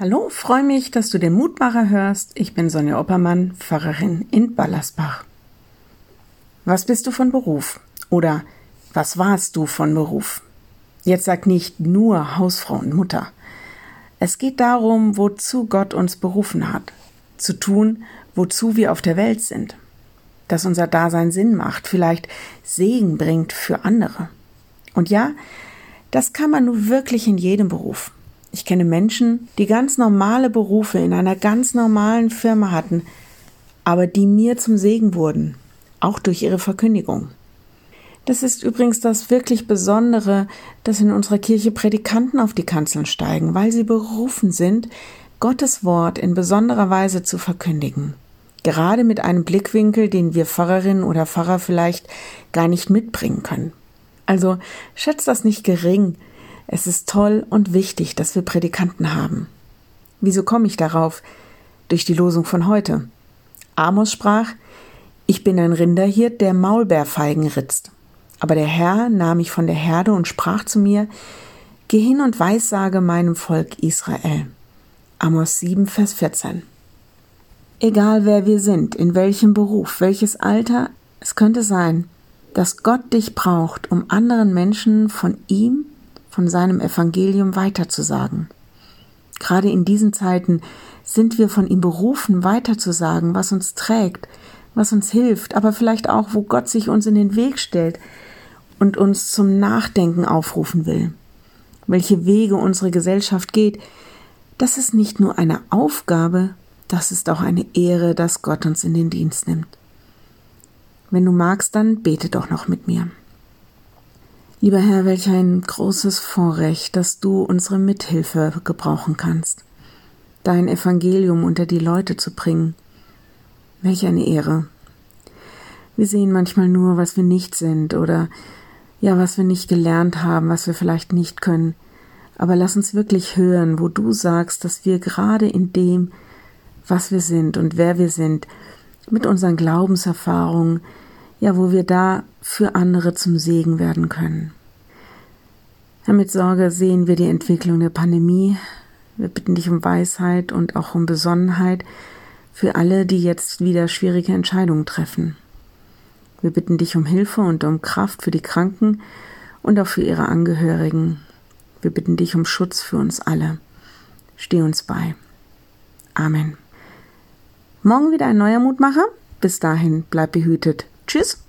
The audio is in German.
Hallo, freue mich, dass du den Mutmacher hörst. Ich bin Sonja Oppermann, Pfarrerin in Ballersbach. Was bist du von Beruf? Oder was warst du von Beruf? Jetzt sag nicht nur Hausfrau und Mutter. Es geht darum, wozu Gott uns berufen hat. Zu tun, wozu wir auf der Welt sind. Dass unser Dasein Sinn macht, vielleicht Segen bringt für andere. Und ja, das kann man nun wirklich in jedem Beruf. Ich kenne Menschen, die ganz normale Berufe in einer ganz normalen Firma hatten, aber die mir zum Segen wurden, auch durch ihre Verkündigung. Das ist übrigens das wirklich Besondere, dass in unserer Kirche Predikanten auf die Kanzeln steigen, weil sie berufen sind, Gottes Wort in besonderer Weise zu verkündigen. Gerade mit einem Blickwinkel, den wir Pfarrerinnen oder Pfarrer vielleicht gar nicht mitbringen können. Also schätzt das nicht gering, es ist toll und wichtig, dass wir Predikanten haben. Wieso komme ich darauf? Durch die Losung von heute. Amos sprach, ich bin ein Rinderhirt, der Maulbeerfeigen ritzt. Aber der Herr nahm mich von der Herde und sprach zu mir, Geh hin und weissage meinem Volk Israel. Amos 7, Vers 14. Egal wer wir sind, in welchem Beruf, welches Alter, es könnte sein, dass Gott dich braucht, um anderen Menschen von ihm von seinem Evangelium weiterzusagen. Gerade in diesen Zeiten sind wir von ihm berufen, weiterzusagen, was uns trägt, was uns hilft, aber vielleicht auch, wo Gott sich uns in den Weg stellt und uns zum Nachdenken aufrufen will. Welche Wege unsere Gesellschaft geht, das ist nicht nur eine Aufgabe, das ist auch eine Ehre, dass Gott uns in den Dienst nimmt. Wenn du magst, dann bete doch noch mit mir. Lieber Herr, welch ein großes Vorrecht, dass du unsere Mithilfe gebrauchen kannst, dein Evangelium unter die Leute zu bringen. Welch eine Ehre. Wir sehen manchmal nur, was wir nicht sind oder ja, was wir nicht gelernt haben, was wir vielleicht nicht können. Aber lass uns wirklich hören, wo du sagst, dass wir gerade in dem, was wir sind und wer wir sind, mit unseren Glaubenserfahrungen, ja, wo wir da für andere zum Segen werden können. Mit Sorge sehen wir die Entwicklung der Pandemie. Wir bitten dich um Weisheit und auch um Besonnenheit für alle, die jetzt wieder schwierige Entscheidungen treffen. Wir bitten dich um Hilfe und um Kraft für die Kranken und auch für ihre Angehörigen. Wir bitten dich um Schutz für uns alle. Steh uns bei. Amen. Morgen wieder ein neuer Mutmacher. Bis dahin bleib behütet. Tschüss.